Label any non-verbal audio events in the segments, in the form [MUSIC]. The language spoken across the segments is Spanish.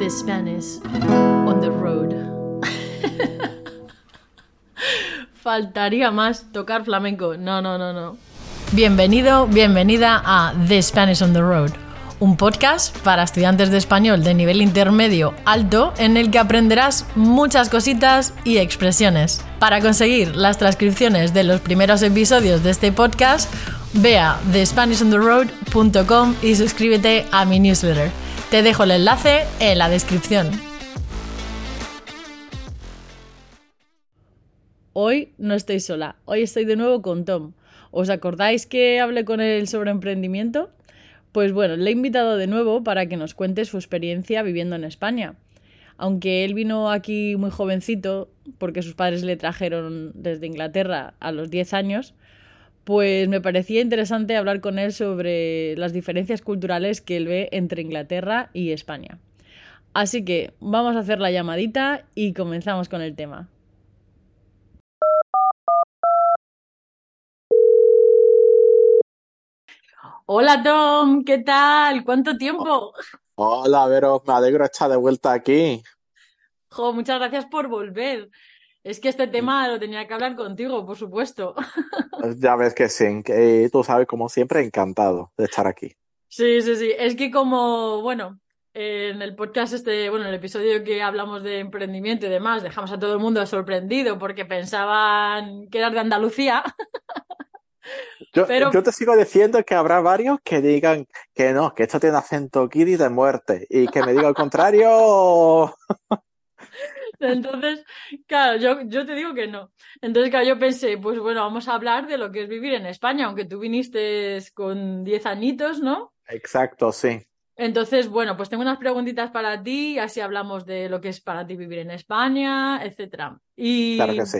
The Spanish on the road. [LAUGHS] Faltaría más tocar flamenco. No, no, no, no. Bienvenido, bienvenida a The Spanish on the Road, un podcast para estudiantes de español de nivel intermedio alto en el que aprenderás muchas cositas y expresiones. Para conseguir las transcripciones de los primeros episodios de este podcast, ve a thespanishontheroad.com y suscríbete a mi newsletter. Te dejo el enlace en la descripción. Hoy no estoy sola, hoy estoy de nuevo con Tom. ¿Os acordáis que hablé con él sobre emprendimiento? Pues bueno, le he invitado de nuevo para que nos cuente su experiencia viviendo en España. Aunque él vino aquí muy jovencito, porque sus padres le trajeron desde Inglaterra a los 10 años, pues me parecía interesante hablar con él sobre las diferencias culturales que él ve entre Inglaterra y España. Así que vamos a hacer la llamadita y comenzamos con el tema. Hola Tom, ¿qué tal? ¿Cuánto tiempo? Hola, Vero, me alegro de estar de vuelta aquí. Jo, muchas gracias por volver. Es que este tema lo tenía que hablar contigo, por supuesto. [LAUGHS] Ya ves que sí, que tú sabes, como siempre, encantado de estar aquí. Sí, sí, sí. Es que como, bueno, en el podcast este, bueno, en el episodio que hablamos de emprendimiento y demás, dejamos a todo el mundo sorprendido porque pensaban que eras de Andalucía. [LAUGHS] Yo, Pero- yo te sigo diciendo que habrá varios que digan que no, que esto tiene acento kiri de muerte y que me diga el contrario. [LAUGHS] Entonces, claro, yo, yo te digo que no. Entonces, claro, yo pensé, pues bueno, vamos a hablar de lo que es vivir en España, aunque tú viniste con 10 añitos, ¿no? Exacto, sí. Entonces, bueno, pues tengo unas preguntitas para ti, así hablamos de lo que es para ti vivir en España, etcétera. Y Claro que sí.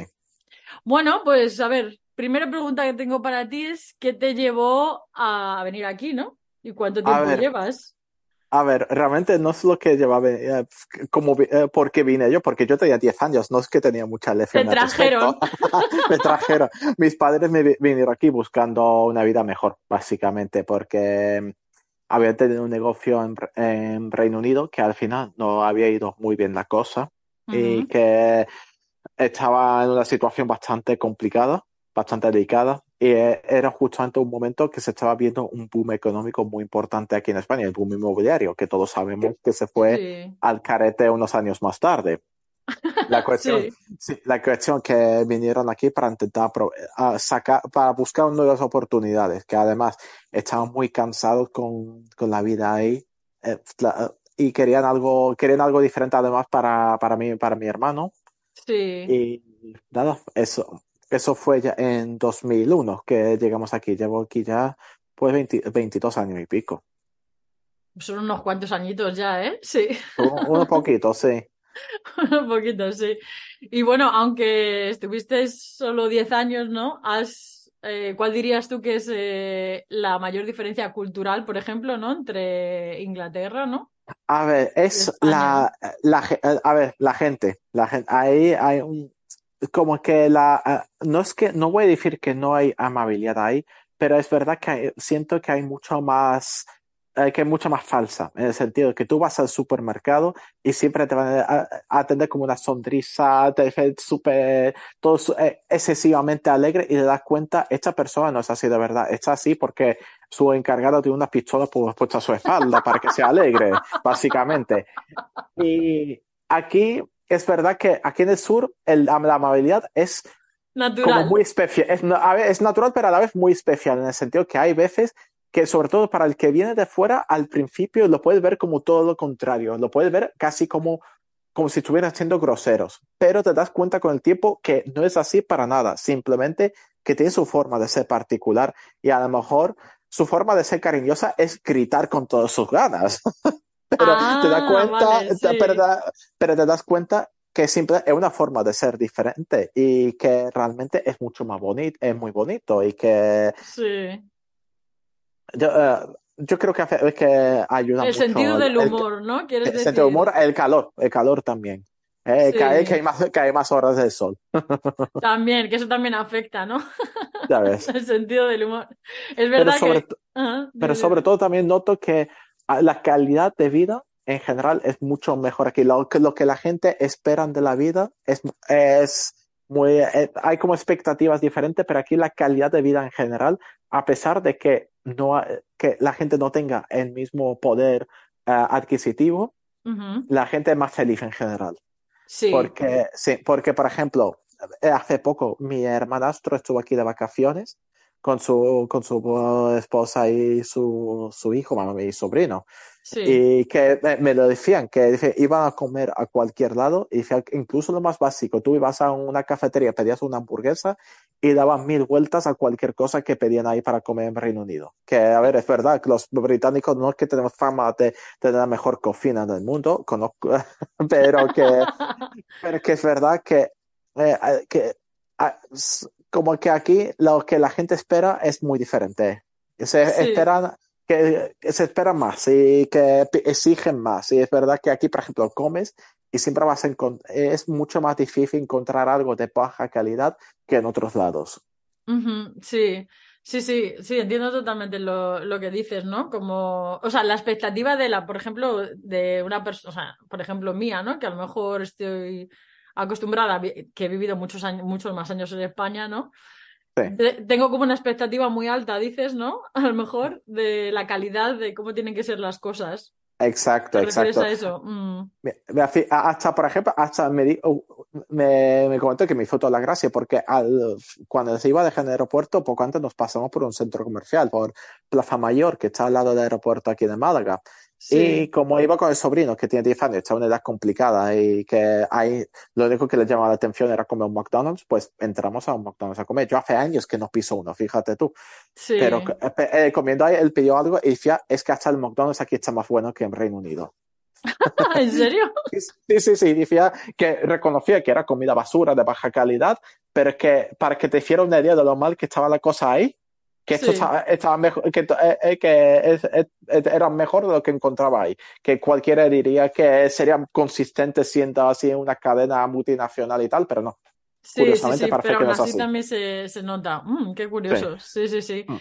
bueno, pues a ver, primera pregunta que tengo para ti es ¿qué te llevó a venir aquí, ¿no? ¿Y cuánto tiempo llevas? A ver, realmente no es lo que llevaba, eh, como, vi- eh, por qué vine yo, porque yo tenía 10 años, no es que tenía mucha lección al trajeron. [LAUGHS] Me trajeron. Mis padres me vi- vinieron aquí buscando una vida mejor, básicamente, porque mm, habían tenido un negocio en, Re- en Reino Unido que al final no había ido muy bien la cosa y que estaba en una situación bastante complicada, bastante delicada, y eh, era justamente un momento que se estaba viendo un boom económico muy importante aquí en España, el boom inmobiliario, que todos sabemos que se fue Sí, al carete unos años más tarde. La [LAUGHS] cuestión, sí, sí, la cuestión que vinieron aquí para intentar a sacar, para buscar nuevas oportunidades, que además estaban muy cansados con, con la vida ahí, eh, la- y querían algo, querían algo diferente además para, para mí, para mi hermano. sí. Y nada, eso, eso fue ya en 2001 que llegamos aquí. Llevo aquí ya pues 20 22 años y pico. Son unos cuantos añitos ya, ¿eh? Sí, Un, uno poquito, sí. [LAUGHS] un poquito, sí. Y bueno, aunque estuviste solo 10 años, ¿no? Has, eh, ¿cuál dirías tú que es eh, la mayor diferencia cultural, por ejemplo, ¿no? Entre Inglaterra, ¿no? A ver, es la, la, ge- a ver, la gente, la gente, ahí hay un, como que la, ah, no es que, no voy a decir que no hay amabilidad ahí, pero es verdad que hay- siento que hay mucho más, eh, que es mucho más falsa, en el sentido que tú vas al supermercado y siempre te van a, a- atender como una sonrisa, te súper, todo eh, excesivamente alegre y te das cuenta, esta persona no es así de verdad, está así porque su encargado tiene una pistola pu- puesta a su espalda para que sea alegre, básicamente. Y aquí es verdad que aquí en el sur el- la amabilidad es como Natural. muy especial, es natural pero a la vez muy especial en el sentido que hay veces que sobre todo para el que viene de fuera al principio lo puedes ver como todo lo contrario, lo puedes ver casi como como si estuvieran siendo groseros, pero te das cuenta con el tiempo que no es así para nada, simplemente que tiene su forma de ser particular y a lo mejor su forma de ser cariñosa es gritar con todas sus ganas. [LAUGHS] Pero te das Ah, cuenta, vale, sí. pero, pero te das cuenta que simple, es una forma de ser diferente y que realmente es mucho más bonito, es muy bonito y que Sí. yo, eh, yo creo que, hace- es que ayuda El mucho sentido del el- humor, ¿no? ¿Quieres el decir? sentido del humor, el calor, el calor también. Eh, Sí. hay, que hay más, que hay más horas del sol, [LAUGHS] También, que eso también afecta, ¿no? ya ves. [LAUGHS] El sentido del humor. Es Pero verdad sobre, que... Ajá, pero sobre todo también noto que ah, la calidad de vida en general es mucho mejor aquí. Lo que, lo que la gente esperan de la vida es, es muy, eh, hay como expectativas diferentes, pero aquí la calidad de vida en general, a pesar de que no, que la gente no tenga el mismo poder eh, adquisitivo, la gente es más feliz en general. Sí, Porque, sí, porque, por ejemplo, eh, hace poco mi hermanastro estuvo aquí de vacaciones con su, con su esposa y su, su hijo, bueno, mi sobrino. sí. Y que me, me lo decían, que dice, iban a comer a cualquier lado, y decía, incluso lo más básico, tú ibas a una cafetería, pedías una hamburguesa y daban mil vueltas a cualquier cosa que pedían ahí para comer en Reino Unido. Que, a ver, es verdad que los británicos no es que tenemos fama de tener la mejor cocina del mundo, conozco, [LAUGHS] pero que, [LAUGHS] pero que es verdad que, eh, que ah, como que aquí lo que la gente espera es muy diferente. Se Sí. esperan que, se espera más y que exigen más. Y es verdad que aquí, por ejemplo, comes y siempre vas a encont- es mucho más difícil encontrar algo de baja calidad que en otros lados. Sí, sí, sí, sí, entiendo totalmente lo, lo que dices, ¿no? Como, o sea, la expectativa de la, por ejemplo, de una persona, o sea, por ejemplo, mía, ¿no? Que a lo mejor estoy acostumbrada, que he vivido muchos años, muchos más años en España, ¿no? Sí, tengo como una expectativa muy alta, dices, ¿no? [LAUGHS] A lo mejor de la calidad de cómo tienen que ser las cosas. exacto, ¿Te exacto. a eso? Mm, hasta, por ejemplo, hasta me, di- me, me comentó que me hizo toda la gracia porque al- cuando se iba de el aeropuerto, poco antes nos pasamos por un centro comercial, por Plaza Mayor, que está al lado del aeropuerto aquí de Málaga. Sí, Y como iba con el sobrino, que tiene 10 años, está en una edad complicada y que hay, lo único que le llamaba la atención era comer un McDonald's, pues entramos a un McDonald's a comer. Yo hace años que no piso uno, fíjate tú. sí. Pero eh, eh, comiendo ahí, él pidió algo y decía, es que hasta el McDonald's aquí está más bueno que en Reino Unido. [LAUGHS] ¿En serio? Sí, sí, sí, decía que reconocía que era comida basura de baja calidad, pero que para que te hiciera una idea de lo mal que estaba la cosa ahí, que esto Sí. estaba, estaba mejor, que, eh, eh, que es- es- es- era mejor de lo que encontraba ahí, que cualquiera diría que sería consistente siendo así una cadena multinacional y tal, pero no, Sí, sí, curiosamente sí, parece pero que aún no así así. también se, se nota. Mm, qué curioso. Sí, sí, sí. Mm.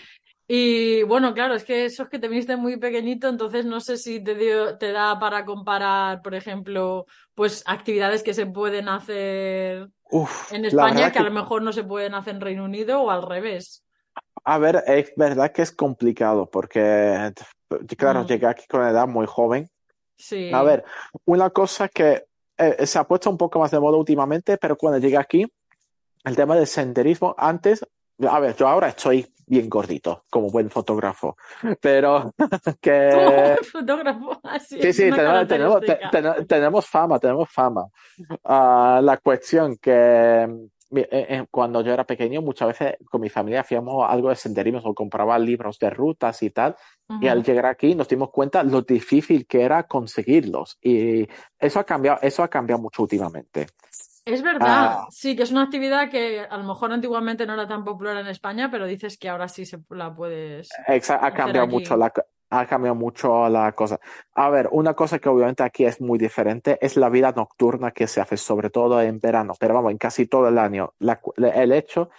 Y bueno, claro, es que eso es que te viniste muy pequeñito, entonces no sé si te dio, te da para comparar, por ejemplo, pues actividades que se pueden hacer Uf, en España que a lo mejor no se pueden hacer en Reino Unido o al revés. A ver, es verdad que es complicado porque, claro, Mm, llegué aquí con una edad muy joven. sí, A ver, una cosa que eh, se ha puesto un poco más de moda últimamente, pero cuando llegué aquí, el tema del senderismo, antes, a ver, yo ahora estoy bien gordito, como buen fotógrafo, pero [LAUGHS] como que... buen fotógrafo, así [LAUGHS] Sí, es sí, una tenemos, tenemos, te- tenemos fama, tenemos fama. Ah, la cuestión que eh, eh, cuando yo era pequeño, muchas veces con mi familia hacíamos algo de senderismo o compraba libros de rutas y tal. Y al llegar aquí nos dimos cuenta lo difícil que era conseguirlos. Y eso ha cambiado, eso ha cambiado mucho últimamente. Es verdad, Ah, sí, que es una actividad que a lo mejor antiguamente no era tan popular en España, pero dices que ahora sí se la puedes exa- ha cambiado mucho aquí. la, co- ha cambiado mucho la cosa. A ver, una cosa que obviamente aquí es muy diferente es la vida nocturna que se hace, sobre todo en verano, pero vamos, en casi todo el año. La el hecho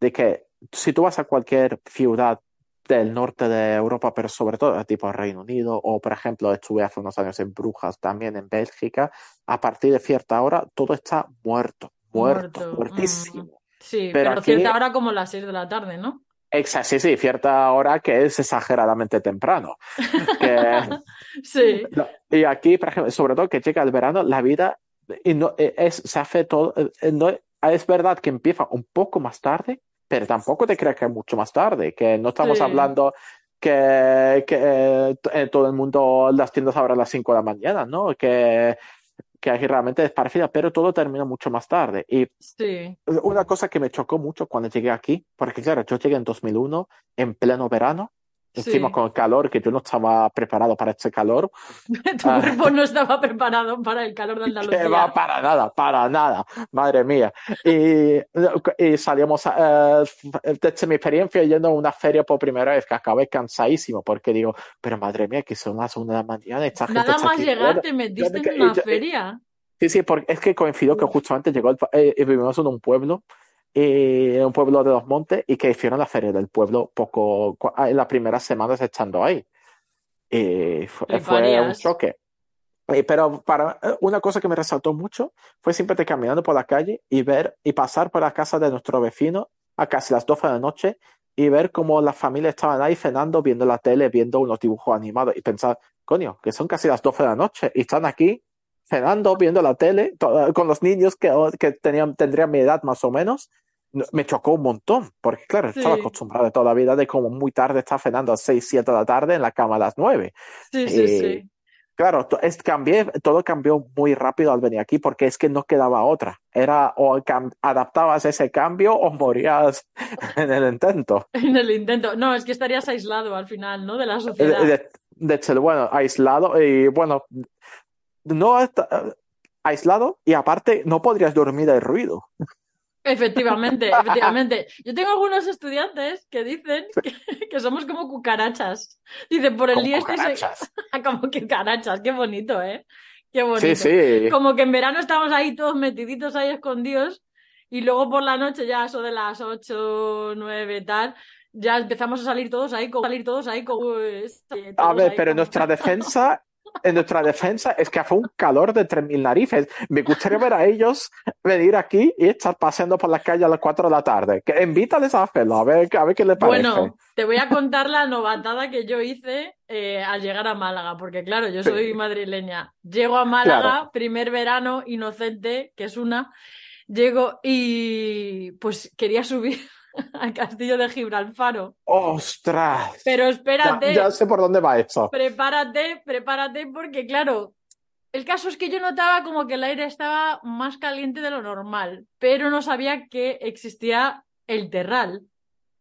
de que si tú vas a cualquier ciudad del norte de Europa, pero sobre todo tipo Reino Unido, o por ejemplo, estuve hace unos años en Brujas, también en Bélgica, a partir de cierta hora todo está muerto, muerto, Muerto. mm, muertísimo. sí, Pero pero cierta hora como las 6 de la tarde, ¿no? Exa- sí, sí, cierta hora que es exageradamente temprano. [LAUGHS] Que, Sí, y aquí, por ejemplo, sobre todo que llega el verano, la vida y no, eh, es, se hace todo, eh, no, es verdad que empieza un poco más tarde, pero tampoco te creas que es mucho más tarde, que no estamos sí, hablando que, que eh, eh, todo el mundo, las tiendas abren a las 5 de la mañana, ¿no? Que, que aquí realmente es parecida, pero todo termina mucho más tarde. Y sí, una cosa que me chocó mucho cuando llegué aquí, porque claro, yo llegué en 2001, en pleno verano, encima sí. con el calor, que yo no estaba preparado para este calor. [LAUGHS] Tu Ah, cuerpo no estaba preparado para el calor de [LAUGHS] que va Andalucía. para nada, para nada, madre mía. Y, y salíamos, a- eh, desde mi experiencia yendo a una feria por primera vez, que acabé cansadísimo, porque digo, pero madre mía, que son las una de la mañana, esta gente Nada está más llegar te metiste me en y una y- feria. Sí, sí, porque es que coincidió que Uf, justamente llegó el, eh, y vivimos en un pueblo, y un pueblo de los montes, y que hicieron la feria del pueblo poco, cua- en las primeras semanas estando ahí. Y fue, fue un choque. Eh, Pero para eh, una cosa que me resaltó mucho fue siempre caminando por la calle y ver y pasar por la casa de nuestro vecino a casi las 12 de la noche y ver cómo las familias estaban ahí cenando, viendo la tele, viendo unos dibujos animados y pensar, coño, que son casi las 12 de la noche y están aquí cenando, viendo la tele con los niños que, que tenían, tendrían mi edad más o menos. No- Me chocó un montón, porque claro, estaba acostumbrado de toda la vida de como muy tarde estar cenando a las 6, 7 de la tarde en la cama a las 9. sí, sí, sí. claro, es, cambié, todo cambió muy rápido al venir aquí porque es que no quedaba otra. Era o adaptabas ese cambio o morías [LAUGHS] en el intento. En el intento. No, es que estarías aislado al final, ¿no? De la De, sociedad. de, de hecho, bueno, aislado y bueno, no est- aislado y aparte no podrías dormir del ruido. Efectivamente, [LAUGHS] efectivamente. Yo tengo algunos estudiantes que dicen que, que somos como cucarachas. Dicen, por el Como día estáis cucarachas. [LAUGHS] como cucarachas. Qué bonito, ¿eh? Qué Sí, bonito. sí. Como que en verano estamos ahí todos metiditos ahí escondidos y luego por la noche ya eso de las 8, 9 tal, ya empezamos a salir todos ahí, como, salir todos ahí como... este, A todos ver, ahí pero en nuestra defensa, en nuestra defensa es que hace un calor de 3.000 narices. Me gustaría ver a ellos venir aquí y estar paseando por la calle a las 4 de la tarde. Que invítales a hacerlo, a ver, a ver qué les parece. Bueno, te voy a contar la novatada que yo hice eh, al llegar a Málaga, porque claro, yo soy madrileña. Llego a Málaga, Claro. primer verano, inocente, que es una. Llego y pues quería subir [LAUGHS] al castillo de Gibralfaro. ¡Ostras! Pero espérate, ya sé por dónde va eso. prepárate, prepárate, porque claro, el caso es que yo notaba como que el aire estaba más caliente de lo normal, pero no sabía que existía el terral.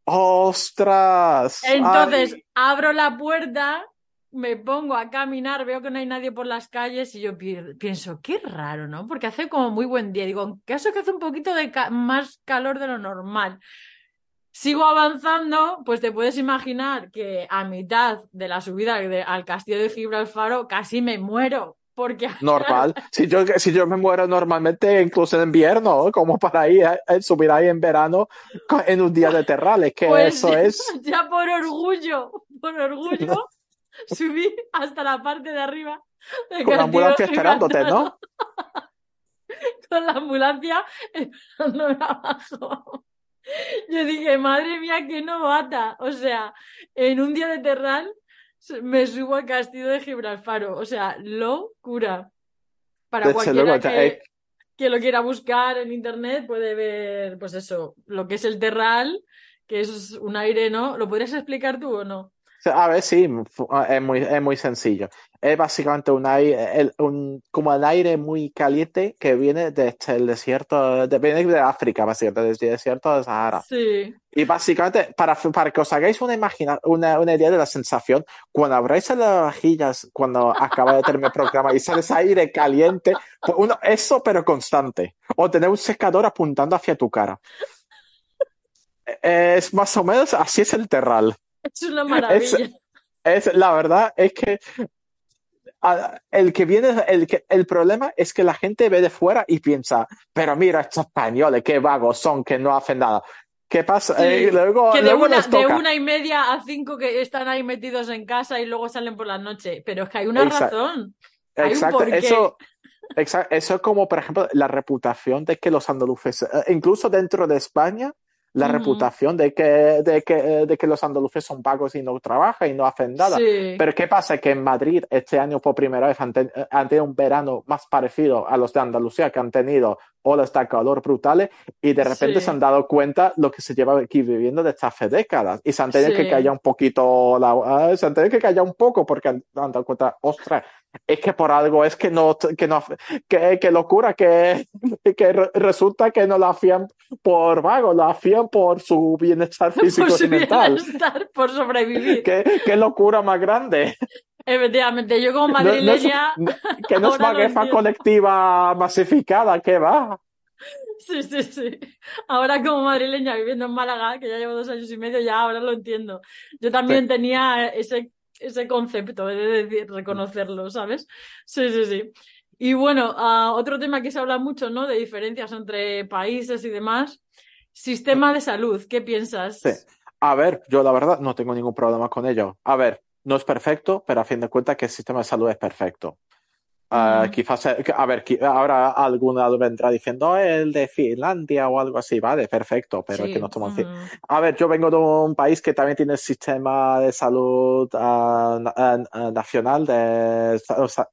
¡Ostras! Entonces Ay, abro la puerta, me pongo a caminar, veo que no hay nadie por las calles y yo pi- pienso, qué raro, ¿no? Porque hace como muy buen día. Digo, en caso que hace un poquito de ca- más calor de lo normal. Sigo avanzando, pues te puedes imaginar que a mitad de la subida de- al castillo de Gibralfaro casi me muero. Porque, [LAUGHS] normal. Si yo, si yo me muero normalmente, incluso en invierno, como para ir a subir ahí en verano en un día de terral, es que pues eso ya, es. [LAUGHS] ya por orgullo, por orgullo, [LAUGHS] subí hasta la parte de arriba Con la ambulancia esperándote, Gibraltar. ¿no? con la ambulancia esperándome abajo. [LAUGHS] Yo dije, madre mía, qué novata. O sea, en un día de terral me subo al castillo de Gibralfaro. O sea, locura. Para cualquiera que, eh, que lo quiera buscar en internet puede ver, pues eso, lo que es el terral, que es un aire, ¿no? ¿Lo podrías explicar tú o no? A ver, sí, fu- es muy, es muy sencillo. Es básicamente un aire, el- un, como el aire muy caliente que viene desde el desierto, de, viene de África, básicamente, desde el desierto de Sahara. Sí, Y básicamente, para, para que os hagáis una, imagina, una, una idea de la sensación, cuando abráis las vajillas, cuando acaba de terminar el programa y sale ese aire caliente, pues uno, eso pero constante. O tener un secador apuntando hacia tu cara. Es más o menos, así es el terral. es una Es, maravilla. es, la verdad es que el que viene, el, que, el problema es que la gente ve de fuera y piensa, pero mira, estos españoles, qué vagos son, que no hacen nada. ¿Qué pasa? Sí, Eh, luego, que de luego una, de una y media a cinco que están ahí metidos en casa y luego salen por la noche. Pero es que hay una Exacto. razón. Hay Exacto, eso, exacto, eso es como, por ejemplo, la reputación de que los andaluces, eh, incluso dentro de España, la reputación de que, de que, de que los andaluces son vagos y no trabajan y no hacen nada. Sí, Pero ¿qué pasa? Que en Madrid este año por primera vez han, ten- han tenido un verano más parecido a los de Andalucía, que han tenido olas de calor brutales y de repente Sí. se han dado cuenta lo que se lleva aquí viviendo desde hace décadas y se han tenido Sí. que callar un poquito, la, ah, se han tenido que callar un poco porque han, han dado cuenta, ostras, es que por algo es que no, que no, que, que locura, que, [LAUGHS] que re- resulta que no lo hacían por vago, lo hacían por su bienestar físico [LAUGHS] por su y mental. bienestar, por sobrevivir. ¿Qué, qué locura más grande. Efectivamente, yo como No- no es- madrileña, no- [LAUGHS] que no es entiendo. colectiva masificada, que va. sí, sí, sí. Ahora como madrileña viviendo en Málaga, que ya llevo dos años y medio, ya ahora lo entiendo. Yo también tenía ese, ese concepto de decir, reconocerlo, ¿sabes? Sí, sí, sí. Y bueno, ah, otro tema que se habla mucho, ¿no? De diferencias entre países y demás. Sistema de salud, ¿qué piensas? Sí. A ver, yo la verdad no tengo ningún problema con ello. A ver, no es perfecto, pero a fin de cuentas que el sistema de salud es perfecto. Mm. quizás, eh, a ver, ahora alguna vendrá diciendo "Oh, el de Finlandia o algo así, vale, perfecto, pero es que Sí. no estamos mm. A ver, yo vengo de un país que también tiene el sistema de salud ah, ah, nacional de, o sea,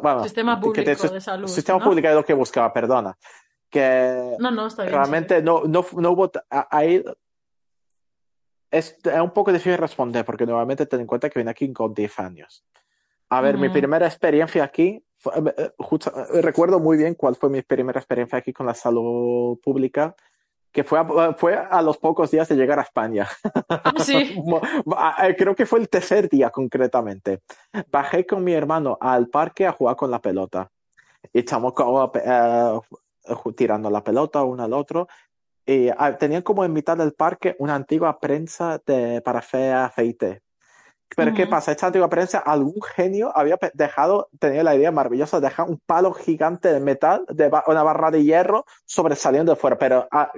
bueno, Sistema que te- público de salud, sistema ¿no? público es lo que buscaba, perdona, que No, no, está bien. realmente no, no, no hubo ahí es, es un poco difícil responder porque nuevamente ten en cuenta que vine aquí con 10 años. A ver, mi primera experiencia aquí, justo- eh, recuerdo muy bien cuál fue mi primera experiencia aquí con la salud pública, que fue a, fue a los pocos días de llegar a España. Ah, sí. [LAUGHS] Mo- a- eh, Creo que fue el tercer día concretamente. Bajé con mi hermano al parque a jugar con la pelota. Y estamos como, eh, tirando la pelota uno al otro. Y ah, tenían como en mitad del parque una antigua prensa de, para hacer aceite. Pero ¿qué pasa? Esta antigua prensa, algún genio había dejado, tenía la idea maravillosa de dejar un palo gigante de metal, de ba- una barra de hierro sobresaliendo de fuera, pero ah,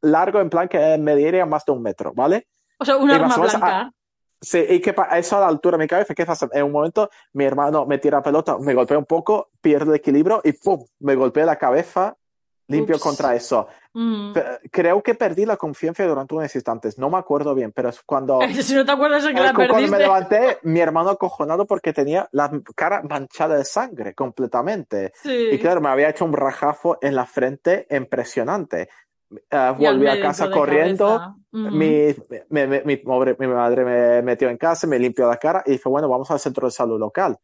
largo en plan que mediría más de un metro, ¿vale? O sea, un arma más o menos, blanca. Sí, y que eso a la altura de mi cabeza, ¿qué pasa? En un momento mi hermano me tira la pelota, me golpea un poco, pierde el equilibrio y ¡pum! Me golpea la cabeza limpio Ups. contra eso. Mm. Creo que perdí la confianza durante unos instantes, no me acuerdo bien, pero es cuando... [LAUGHS] Si no te acuerdas de que la cu- Cuando me perdiste. levanté, mi hermano acojonado porque tenía la cara manchada de sangre completamente. Sí. Y claro, me había hecho un rajazo en la frente impresionante. Al volví a casa corriendo. Mi, mi, pobre- mi madre me metió en casa, me limpió la cara y dijo, bueno, vamos al centro de salud local.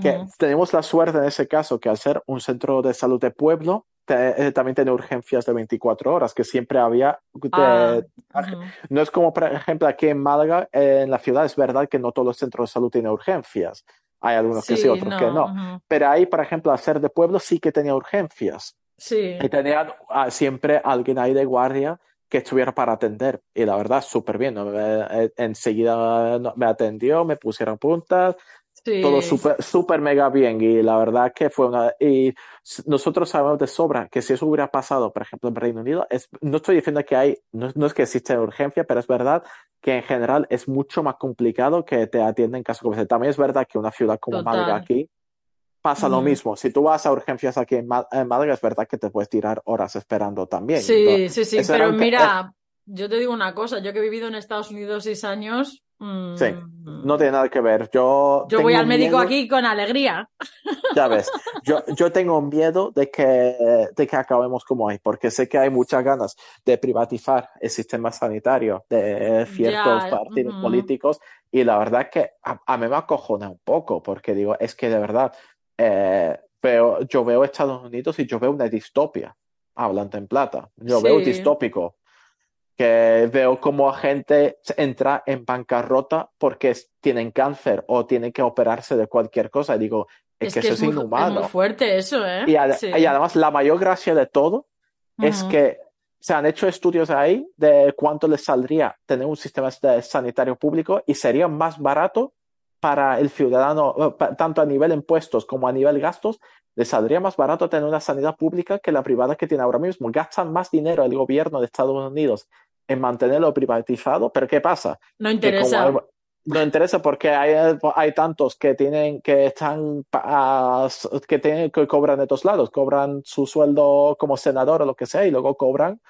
Que tenemos la suerte en ese caso que al ser un centro de salud de pueblo, te- eh, también tiene urgencias de 24 horas, que siempre había de- Ah, ujú. no es como, por ejemplo, aquí en Málaga, en la ciudad, es verdad que no todos los centros de salud tienen urgencias. Hay algunos que sí, Sí, otros que no. ujú. Pero ahí, por ejemplo, al ser de pueblo, sí que tenía urgencias. Sí. Y tenían ah, siempre alguien ahí de guardia que estuviera para atender. Y la verdad, súper bien. ¿no? Eh, enseguida no- me atendió, me pusieron puntas, Sí. todo súper, súper mega bien. Y la verdad que fue una. Y nosotros sabemos de sobra que si eso hubiera pasado, por ejemplo, en Reino Unido, es, no estoy diciendo que hay, no, no es que existe urgencia, pero es verdad que en general es mucho más complicado que te atiendan en caso como ese. También es verdad que una ciudad como Total. Málaga aquí pasa lo mismo. Si tú vas a urgencias aquí en, Má- en Málaga, es verdad que te puedes tirar horas esperando también. Sí, Entonces, sí, sí, pero mira, yo te digo una cosa, yo que he vivido en Estados Unidos seis años, mm, Sí, no tiene nada que ver. Yo, yo voy al médico miedo- aquí con alegría. Ya ves, yo, yo tengo miedo de que, de que acabemos como hoy, porque sé que hay muchas ganas de privatizar el sistema sanitario de ciertos Ya, partidos políticos y la verdad que a, a mí me acojona un poco, porque digo, es que de verdad, eh, veo, yo veo Estados Unidos y yo veo una distopia, hablando en plata, yo veo Sí. distópico, que veo como gente entra en bancarrota porque es- tienen cáncer o tienen que operarse de cualquier cosa, y digo, es, que, eso es muy, inhumano. muy fuerte eso, ¿eh? Y, ade- Sí. y además la mayor gracia de todo es Ujú. que se han hecho estudios ahí de cuánto les saldría tener un sistema sanitario público y sería más barato para el ciudadano, eh, tanto a nivel impuestos como a nivel gastos, les saldría más barato tener una sanidad pública que la privada que tiene ahora mismo. Gastan más dinero el gobierno de Estados Unidos en mantenerlo privatizado, pero ¿qué pasa? No interesa. hay- no interesa porque hay, hay tantos que tienen que están que tienen que cobran de todos lados, cobran su sueldo como senador o lo que sea y luego cobran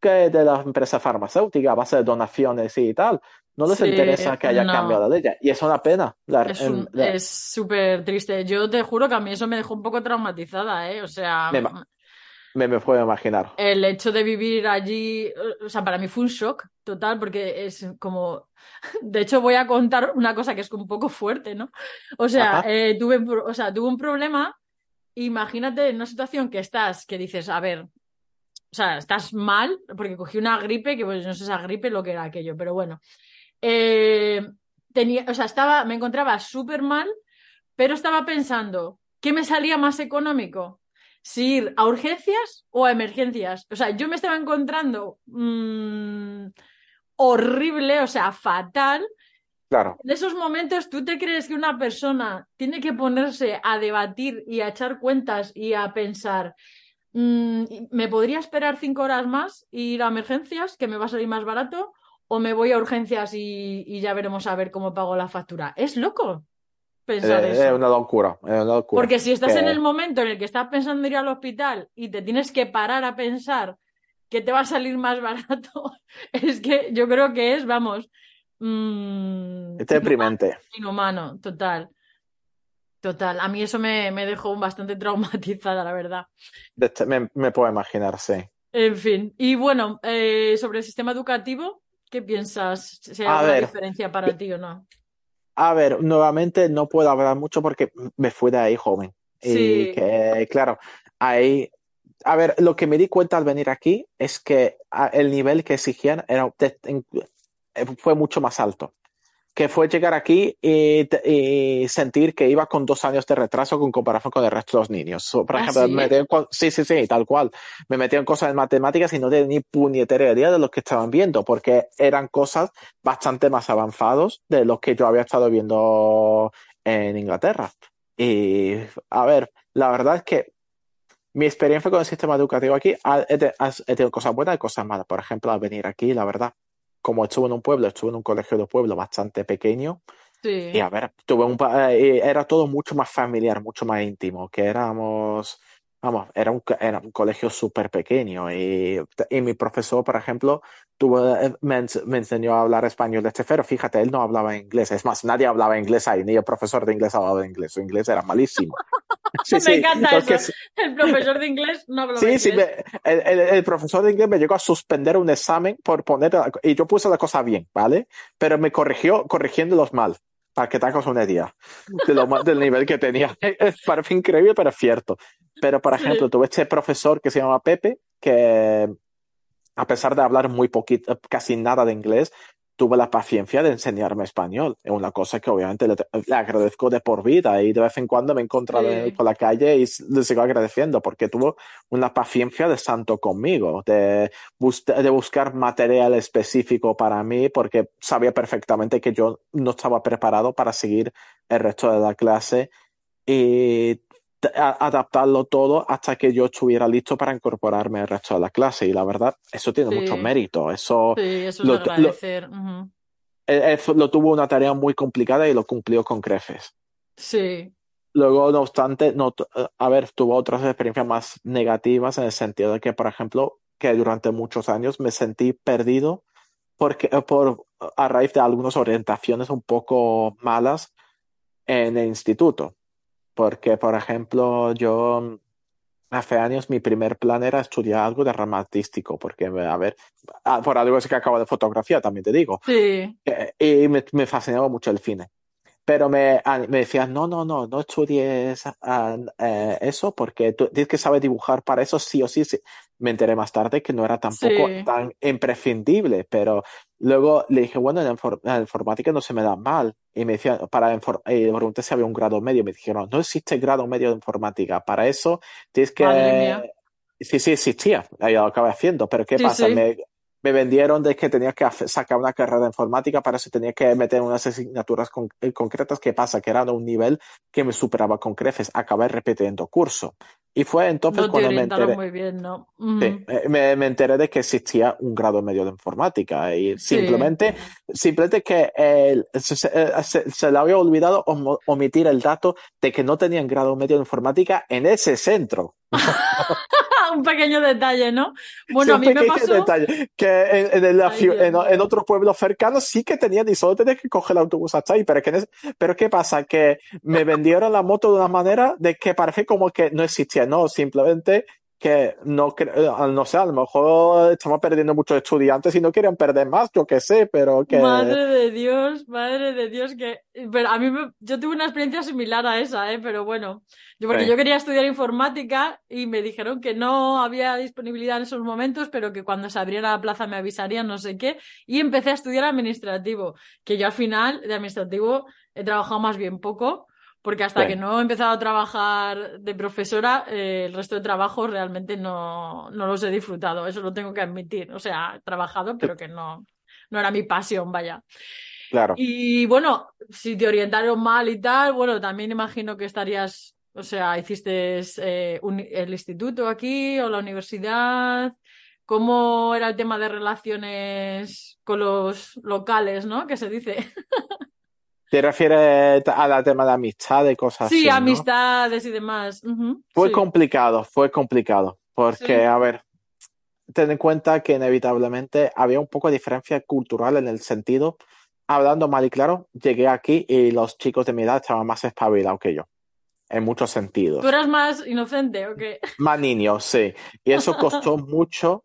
que de la empresa farmacéutica a base de donaciones y tal. No les Sí, interesa que haya no. cambiado la ley y es una pena. La- Es súper triste. Yo te juro que a mí eso me dejó un poco traumatizada, ¿eh? O sea, Me me, me puedo imaginar. el hecho de vivir allí, eh, o sea, para mí fue un shock total, porque es como, [LAUGHS] de hecho voy a contar una cosa que es un poco fuerte, ¿no? O sea, eh, tuve, o sea, tuve un problema, imagínate en una situación que estás, que dices, a ver, o sea, estás mal, porque cogí una gripe, que pues no sé esa gripe lo que era aquello, pero bueno. Eh, tenía, o sea, estaba, me encontraba súper mal, pero estaba pensando, ¿qué me salía más económico? Si ir a urgencias o a emergencias. O sea, yo me estaba encontrando mm, horrible, o sea, fatal. Claro, En esos momentos, ¿tú te crees que una persona tiene que ponerse a debatir y a echar cuentas y a pensar, mm, ¿me podría esperar cinco horas más e ir a emergencias, que me va a salir más barato? ¿O me voy a urgencias y, y ya veremos a ver cómo pago la factura? Es loco. Pensar Eh, eso. Es una locura, es una locura. Porque si estás Que- en el momento en el que estás pensando en ir al hospital y te tienes que parar a pensar que te va a salir más [LAUGHS] barato, es que yo creo que es, vamos, mm, Es deprimente. [LAUGHS] inhumano, total. Total. A mí eso me, me dejó bastante [LAUGHS] traumatizada, la verdad. Este- me, me puedo imaginar, sí. En fin. Y bueno, eh, sobre el sistema educativo, ¿qué piensas? Si hay A alguna ver. diferencia para ti o no. A ver, nuevamente no puedo hablar mucho porque me fui de ahí joven. Y Sí. que, claro, ahí. A ver, lo que me di cuenta al venir aquí es que a- el nivel que exigían era, eh, fue mucho más alto. Que fue llegar aquí y, y sentir que iba con dos años de retraso con comparación con el resto de los niños. So, por ¿Ah, ejemplo, sí? me metí en co- sí, sí, sí, tal cual. Me metí en cosas de matemáticas y no tenía ni puñetera idea de lo que estaban viendo, porque eran cosas bastante más avanzados de lo que yo había estado viendo en Inglaterra. Y, a ver, la verdad es que mi experiencia con el sistema educativo aquí, ha- he tenido cosas buenas y cosas malas. Por ejemplo, al venir aquí, la verdad, como estuve en un pueblo, estuve en un colegio de pueblo bastante pequeño, Sí. y a ver, tuve un, eh, era todo mucho más familiar, mucho más íntimo, que éramos, vamos, era un, era un colegio súper pequeño y, y mi profesor, por ejemplo, tuvo, eh, me, me enseñó a hablar español de este pero fíjate, él no hablaba inglés, es más, nadie hablaba inglés ahí, ni el profesor de inglés hablaba inglés, su inglés era malísimo. [LAUGHS] Sí, Me sí, encanta eso. El profesor de inglés no hablaba Sí, sí, inglés. me- el, el- el profesor de inglés me llegó a suspender un examen por poner, y yo puse la cosa bien, ¿vale? Pero me corrigió corrigiéndolos mal, para que te hagas una idea de lo del nivel que tenía. [LAUGHS] Es- Parece increíble, pero es cierto. Pero, por ejemplo, tuve este profesor que se llama Pepe, que a pesar de hablar muy poquito, casi nada de inglés, tuve la paciencia de enseñarme español. Es una cosa que obviamente le, le agradezco de por vida y de vez en cuando me he encontrado Sí. por la calle y le sigo agradeciendo porque tuvo una paciencia de santo conmigo, de, bus- de buscar material específico para mí porque sabía perfectamente que yo no estaba preparado para seguir el resto de la clase y adaptarlo todo hasta que yo estuviera listo para incorporarme al resto de la clase. Y la verdad, eso tiene Sí. mucho mérito. Eso Sí, eso es lo, de lo- tuvo una tarea muy complicada y lo cumplió con creces. Sí. Luego, no obstante, no, eh, a ver, tuvo otras experiencias más negativas en el sentido de que, por ejemplo, que durante muchos años me sentí perdido porque, eh, por, a raíz de algunas orientaciones un poco malas en el instituto. Porque, por ejemplo, yo hace años mi primer plan era estudiar algo de rama artístico, porque, a ver, ah, por algo es que acabo de fotografía, también te digo. Sí. Eh, y me, me fascinaba mucho el cine. Pero me, me decían, no, no, no, no estudies eh, eso porque tú tienes que saber dibujar para eso sí o sí, sí. Me enteré más tarde que no era tampoco Sí. tan imprescindible, pero luego le dije, bueno, en la, infor- en informática no se me da mal. Y me decían, para y le pregunté si había un grado medio. Me dijeron, no existe grado medio de informática. Para eso tienes que... Madre mía. Sí, sí, existía. Ahí lo acabé haciendo. Pero ¿qué Sí, pasa? sí. Me, me vendieron de que tenía que sacar una carrera de informática, para eso tenía que meter unas asignaturas con- eh, concretas. ¿Qué pasa? Que era un nivel que me superaba con creces. Acabé repitiendo curso. Y fue entonces No cuando me enteré, muy bien, ¿no? sí, Ujú. eh, me, me enteré de que existía un grado medio de informática. Y Sí. simplemente, simplemente que se, se- eh, se- se le había olvidado omitir el dato de que no tenían grado medio de informática en ese centro. [LAUGHS] [LAUGHS] Un pequeño detalle, ¿no? Sí, Bueno, a un mí me pasó. detalle, que en, en, el- la Ay, ciu- Dios en, mío. en otros pueblos cercanos sí que tenían y solo tenías que coger el autobús hasta ahí, pero, que pero ¿qué pasa? Que me vendieron la moto de una manera de que parece como que no existía, no, simplemente que no, eh, no sé, a lo mejor estamos perdiendo muchos estudiantes y no quieren perder más, yo qué sé, pero que... Madre de Dios, madre de Dios, que... Pero a mí me- yo tuve una experiencia similar a esa, ¿eh? Pero bueno, yo, porque Sí. yo quería estudiar informática y me dijeron que no había disponibilidad en esos momentos, pero que cuando se abriera la plaza me avisarían, no sé qué, y empecé a estudiar administrativo, que yo al final de administrativo he trabajado más bien poco, porque hasta que no he empezado a trabajar de profesora, eh, el resto de trabajos realmente no, no los he disfrutado, eso lo tengo que admitir. O sea, he trabajado, pero que no, no era mi pasión, vaya. Claro. Y bueno, si te orientaron mal y tal, bueno, también imagino que estarías, o sea, hiciste eh, un- el instituto aquí o la universidad. ¿Cómo era el tema de relaciones con los locales, ¿no? Que se dice. [LAUGHS] Te refieres a la tema de amistad y cosas Sí, así, ¿no? amistades y demás. Ujú, Fue sí. complicado, fue complicado, porque, Sí. a ver, ten en cuenta que inevitablemente había un poco de diferencia cultural en el sentido, hablando mal y claro, llegué aquí y los chicos de mi edad estaban más espabilados que yo, en muchos sentidos. ¿Tú eras más inocente o qué? Más niños, sí. Y eso costó [LAUGHS] mucho,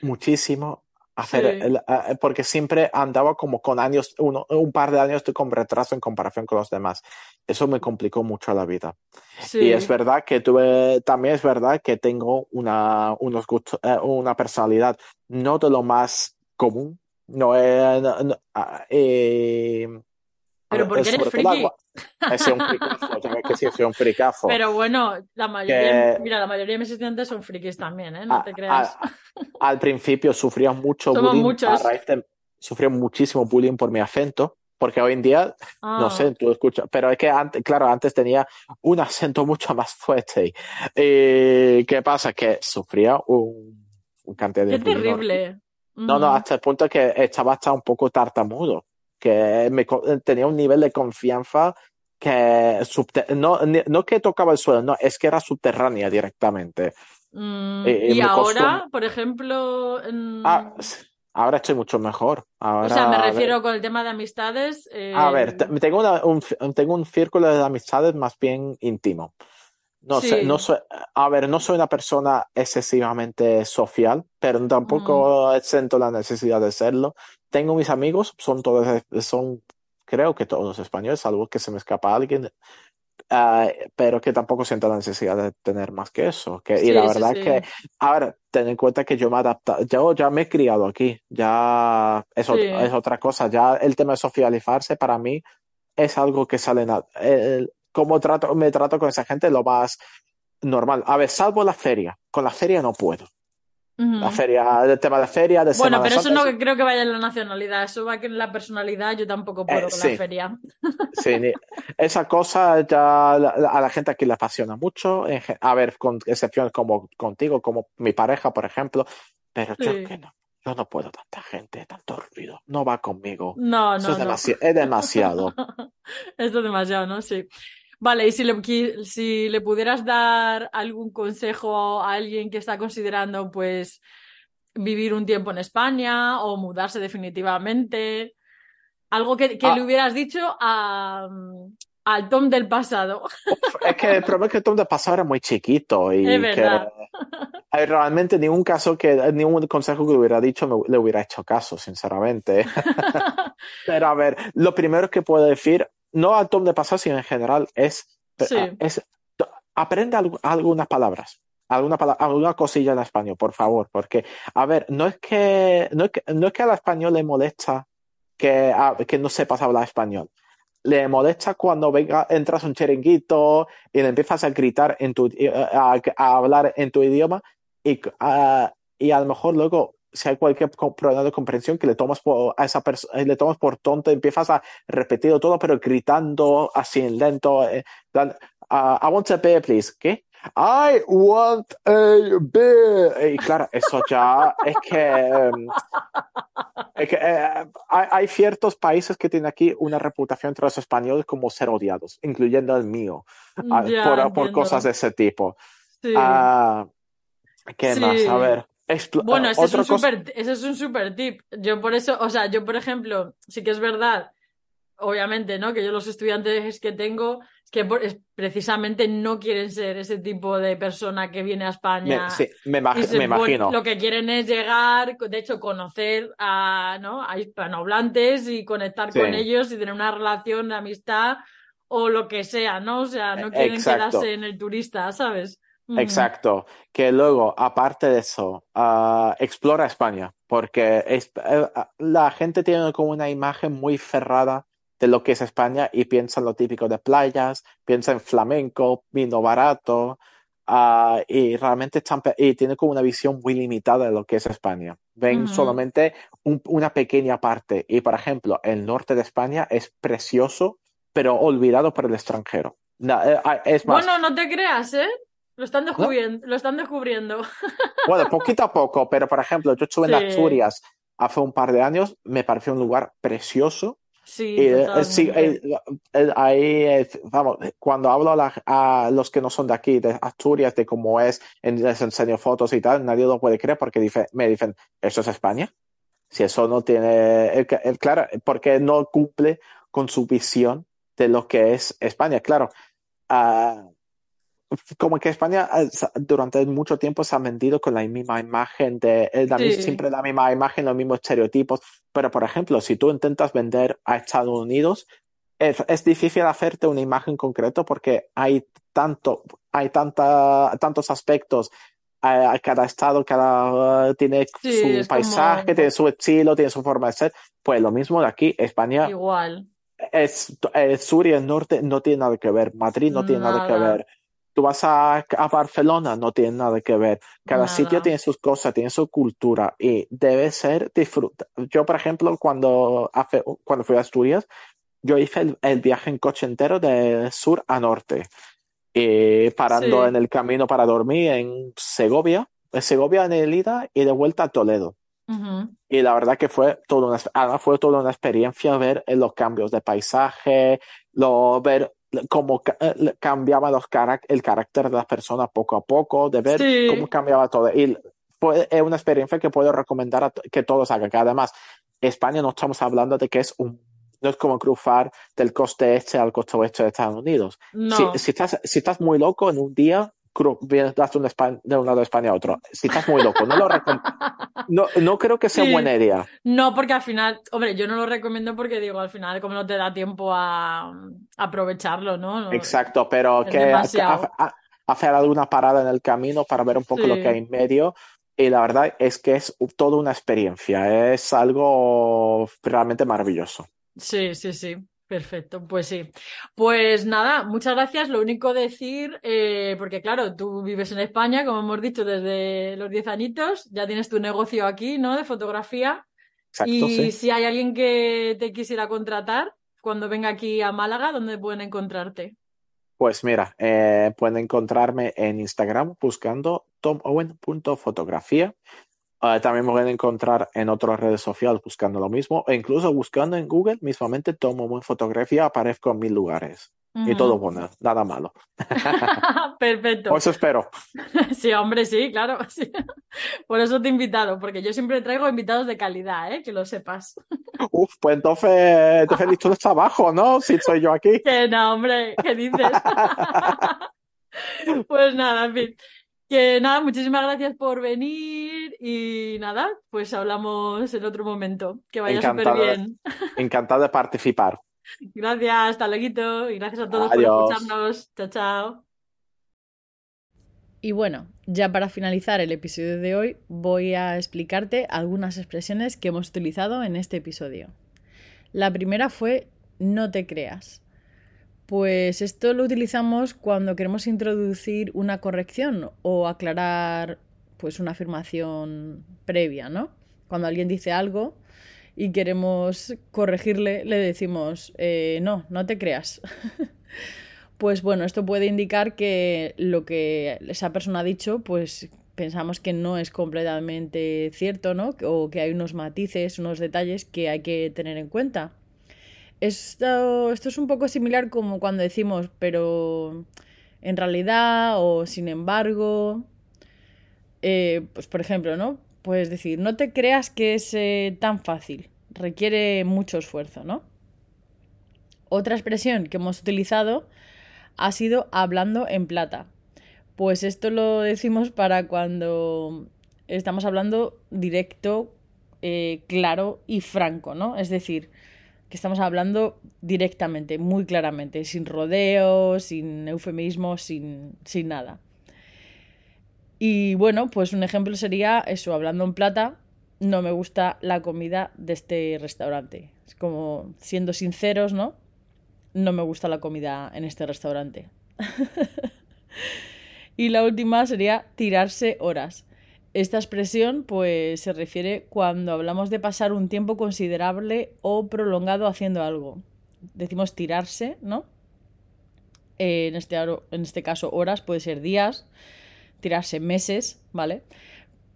muchísimo hacer, Sí. el- eh, porque siempre andaba como con años, uno- un par de años con retraso en comparación con los demás. Eso me complicó mucho la vida. Sí. Y es verdad que tuve, también es verdad que tengo una, unos gustos, eh, una personalidad no de lo más común. No es, no- no- ah, eh, Pero porque eres friki. eh, soy un fricazo, que decir, soy un fricazo. Pero bueno, la mayoría, Que- mira, la mayoría de mis estudiantes son frikis también, ¿eh? No a- te creas. a- al principio sufría mucho Somos bullying muchos. a raíz de, sufría muchísimo bullying por mi acento, porque hoy en día, no Ah, sé, tú escuchas, pero es que antes, claro, antes tenía un acento mucho más fuerte. ¿Y qué pasa? Que sufría un, un cantidad de Qué horrible. terrible. No, no, Ujú. hasta el punto que estaba hasta un poco tartamudo, que me, co- tenía un nivel de confianza que no, no que tocaba el suelo, no, es que era subterránea directamente. Mm, Eh, y me costó- ahora, por ejemplo, en- Ah, ahora estoy mucho mejor. o Ahora, sea, me a ver, refiero con el tema de amistades. eh, a ver, te- tengo una- un, tengo un círculo de amistades más bien íntimo. No sé, no soy, a ver, no soy una persona excesivamente social, pero tampoco siento la necesidad de serlo. Tengo mis amigos, son todos, son, creo que todos españoles, salvo que se me escapa alguien, ah, pero que tampoco siento la necesidad de tener más que eso. Que, y la verdad sí. que, ahora, ten en cuenta que yo me he adaptado, yo ya me he criado aquí, ya es, es otra cosa, ya el tema de socializarse para mí es algo que sale, el- cómo trato, me trato con esa gente lo más normal. A ver, salvo la feria, con la feria no puedo. La feria, el tema de feria, de Bueno, pero eso no creo que vaya en la nacionalidad, eso va en la personalidad yo tampoco puedo Eh, con sí. la feria. Sí, ni- esa cosa ya a la gente aquí le apasiona mucho. A ver, con excepciones como contigo, como mi pareja, por ejemplo. Pero yo Sí. que no, yo no puedo tanta gente, tanto ruido. No va conmigo. No, Eso no, es, no. demasi- es demasiado. [LAUGHS] Esto es demasiado, ¿no? Sí. Vale, y si le, si le pudieras dar algún consejo a alguien que está considerando, pues, vivir un tiempo en España o mudarse definitivamente, algo que, que Ah. le hubieras dicho a, al Tom del pasado. Es que el problema es que Tom de pasado era muy chiquito y Es que verdad. realmente ningún caso que, ningún consejo que le hubiera dicho me- le hubiera hecho caso, sinceramente. [LAUGHS] Pero a ver, lo primero que puedo decir, no al Tom de pasado, sino en general, es, Sí. es aprende algu- algunas palabras. Alguna, alguna cosilla en español, por favor, porque, a ver, no es que, no es que, no es que al español le molesta que, a- que no sepas hablar español. Le molesta cuando venga, entras a un chiringuito y le empiezas a gritar en tu, a, a hablar en tu idioma y, a- y a lo mejor luego, si hay cualquier problema de comprensión, que le tomas por, a esa persona, le tomas por tonto empiezas a repetirlo todo, pero gritando así en lento. eh, ah, I want a beer, please. ¿Qué? I want a beer. Y claro, eso ya es que, em, es que eh, hay, hay ciertos países que tienen aquí una reputación entre los españoles como ser odiados, incluyendo el mío, ah, Ya, por, por cosas de ese tipo. Sí. Ah, ¿qué Sí. más? A ver. Bueno, ah, ese es, un super, ese es un super tip. Yo por eso, o sea, yo por ejemplo, sí que es verdad, obviamente, ¿no? Que yo los estudiantes que tengo, es que por- es- precisamente no quieren ser ese tipo de persona que viene a España me, sí, me, y imag- se me imagino. lo que quieren es llegar, de hecho, conocer a, ¿no? a hispanohablantes y conectar Sí. con ellos y tener una relación de amistad o lo que sea, ¿no? O sea, no quieren exacto. quedarse en el turista, ¿sabes? Exacto, que luego, aparte de eso, ah, explora España, porque es- eh, la gente tiene como una imagen muy cerrada de lo que es España y piensa en lo típico de playas, piensa en flamenco, vino barato, ah, y realmente están, y tiene como una visión muy limitada de lo que es España. Ven Ujú. solamente un- una pequeña parte. Y por ejemplo, el norte de España es precioso, pero olvidado por el extranjero. Na- eh, ah, es más, Bueno, no te creas, ¿eh? Lo están descubriendo. Lo están descubriendo. [LAUGHS] Bueno, poquito a poco, pero por ejemplo, yo estuve en Sí. Asturias hace un par de años, me pareció un lugar precioso, Sí, eh, sí, eh, ahí, vamos, cuando hablo a, la- a los que no son de aquí, de Asturias, de cómo es, en- les enseño fotos y tal, nadie lo puede creer porque dice, me dicen, ¿eso es España? Si eso no tiene, el, el- claro, porque no cumple con su visión de lo que es España. Claro, ah, como que España eh, durante mucho tiempo se ha vendido con la misma imagen de eh, la, Sí, siempre la misma imagen, los mismos estereotipos. Pero, por ejemplo, si tú intentas vender a Estados Unidos, es, es difícil hacerte una imagen concreta porque hay tanto, hay tanta, tantos aspectos. eh, cada estado, cada, eh, tiene sí, su paisaje, como tiene su estilo, tiene su forma de ser. Pues lo mismo de aquí. España igual. es, el sur y el norte no tiene nada que ver. Madrid no tiene nada que Nada, ver. Tú vas a, a Barcelona, no tiene nada que ver. Cada sitio nada. tiene sus cosas, tiene su cultura y debe ser disfruta. Yo, por ejemplo, cuando, hace, cuando fui a Asturias, yo hice el, el viaje en coche entero de sur a norte, y parando en Sí. el camino para dormir en Segovia, en Segovia en el ida y de vuelta a Toledo. Ujú. Y la verdad que fue toda una, fue toda una experiencia ver los cambios de paisaje, lo, ver cómo eh, cambiaba los carac- el carácter de las personas poco a poco, de ver cómo Sí, cambiaba todo. Y fue es una experiencia que puedo recomendar a que todos hagan. Que además, España no estamos hablando de que es un, no es como cruzar del coste este al coste oeste de Estados Unidos. Si, no. si estás, si estás muy loco en un día, de un, Espa- de un lado de España a otro. Si estás muy loco, no lo no, no creo que sea buena Sí. idea. No, porque al final, hombre, yo no lo recomiendo porque digo, al final, como no te da tiempo a, a aprovecharlo, ¿no? No, Exacto, pero que demasiado. hacer alguna parada en el camino para ver un poco lo que hay en medio. Y la verdad es que es toda una experiencia, es algo realmente maravilloso. sí, sí, sí. Perfecto, pues sí. Pues nada, muchas gracias. Lo único decir, eh, porque claro, tú vives en España, como hemos dicho, desde los 10 añitos, ya tienes tu negocio aquí, ¿no? De fotografía. Exacto, Y sí. si hay alguien que te quisiera contratar, cuando venga aquí a Málaga, ¿dónde pueden encontrarte? Pues mira, eh, pueden encontrarme en Instagram buscando tomowen.fotografía. Eh, también me pueden encontrar en otras redes sociales buscando lo mismo, e incluso buscando en Google mismamente Tom Owen Fotografía, aparezco en mil lugares. Y todo bueno, nada malo. [LAUGHS] [LAUGHS] Perfecto. Pues espero. [LAUGHS] Sí, hombre, sí, claro. sí. Por eso te he invitado, porque yo siempre traigo invitados de calidad, ¿eh? Que lo sepas. Uf, pues entonces, entonces el listón está abajo, ¿no? Si soy yo aquí. Que no, hombre, ¿qué dices? Pues nada, en fin. Que nada, muchísimas gracias por venir y nada, pues hablamos en otro momento. Que vaya súper bien. [LAUGHS] encantado de participar. Gracias, hasta luego y gracias a todos por escucharnos. Chao, chao. Y bueno, ya para finalizar el episodio de hoy, voy a explicarte algunas expresiones que hemos utilizado en este episodio. La primera fue no te creas. Pues esto lo utilizamos cuando queremos introducir una corrección o aclarar pues una afirmación previa, ¿no? Cuando alguien dice algo y queremos corregirle, le decimos, eh, no, no te creas. [LAUGHS] pues bueno, esto puede indicar que lo que esa persona ha dicho, pues pensamos que no es completamente cierto, ¿no? O que hay unos matices, unos detalles que hay que tener en cuenta. Esto, esto es un poco similar como cuando decimos, pero en realidad o sin embargo. Eh, pues por ejemplo, ¿no? Puedes decir, no te creas que es eh, tan fácil, requiere mucho esfuerzo, ¿no? Otra expresión que hemos utilizado ha sido hablando en plata. Pues esto lo decimos para cuando estamos hablando directo, eh, claro y franco, ¿no? Es decir, que estamos hablando directamente, muy claramente, sin rodeos, sin eufemismos, sin, sin nada. Y bueno, pues un ejemplo sería eso, hablando en plata, no me gusta la comida de este restaurante. Es como siendo sinceros, ¿no? No me gusta la comida en este restaurante. [LAUGHS] y la última sería tirarse horas. Esta expresión pues se refiere cuando hablamos de pasar un tiempo considerable o prolongado haciendo algo. Decimos tirarse, ¿no? En este, en este caso horas, puede ser días, tirarse meses, ¿vale?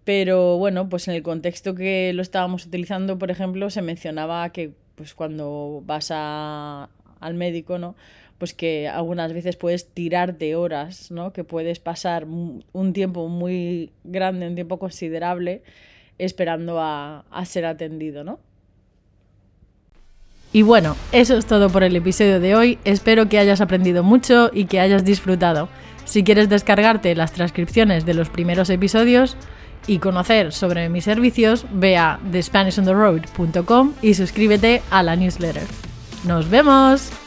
Pero bueno, pues en el contexto que lo estábamos utilizando, por ejemplo, se mencionaba que pues cuando vas a, al médico, ¿no? Pues que algunas veces puedes tirarte horas, ¿no? Que puedes pasar un tiempo muy grande, un tiempo considerable, esperando a, a ser atendido, ¿no? Y bueno, eso es todo por el episodio de hoy. Espero que hayas aprendido mucho y que hayas disfrutado. Si quieres descargarte las transcripciones de los primeros episodios y conocer sobre mis servicios, ve a thespanishontheroad.com y suscríbete a la newsletter. ¡Nos vemos!